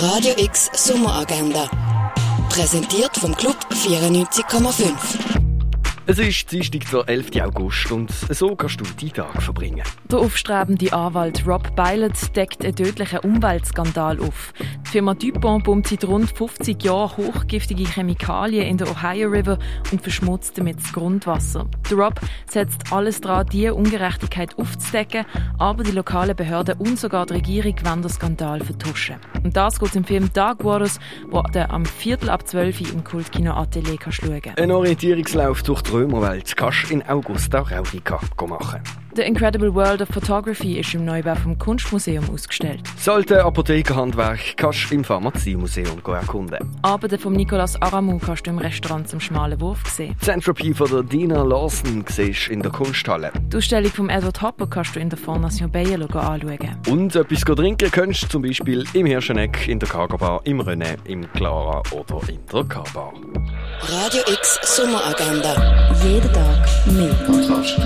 Radio X Sommeragenda. Präsentiert vom Club 94,5. Es ist Dienstag, der 11. August und so kannst du deinen Tag verbringen. Der aufstrebende Anwalt Rob Bylot deckt einen tödlichen Umweltskandal auf. Die Firma DuPont pumpt seit rund 50 Jahren hochgiftige Chemikalien in den Ohio River und verschmutzt damit das Grundwasser. Der Rob setzt alles daran, diese Ungerechtigkeit aufzudecken, aber die lokalen Behörden und sogar die Regierung wollen den Skandal vertuschen. Und das geht im Film Dark Waters, wo du am Viertel ab 12 Uhr im Kultkino Atelier kannst. Ein Orientierungslauf durch die Römerwelt kannst du in Augusta Raurica machen. The Incredible World of Photography ist im Neubau vom Kunstmuseum ausgestellt. Alte Apothekerhandwerk kannst du im Pharmaziemuseum erkunden. Arbeiten von Nicolas Aramou kannst du im Restaurant zum Schmalen Wurf sehen. Die Entropy von der Dina Lawson siehst du in der Kunsthalle. Die Ausstellung von Edward Hopper kannst du in der Fondation Bayerlo anschauen. Und etwas trinken kannst du zum Beispiel im Hirscheneck, in der Cargo Bar, im René, im Clara oder in der K-Bar. Radio X Sommeragenda. Jeden Tag mehr. Kontrast.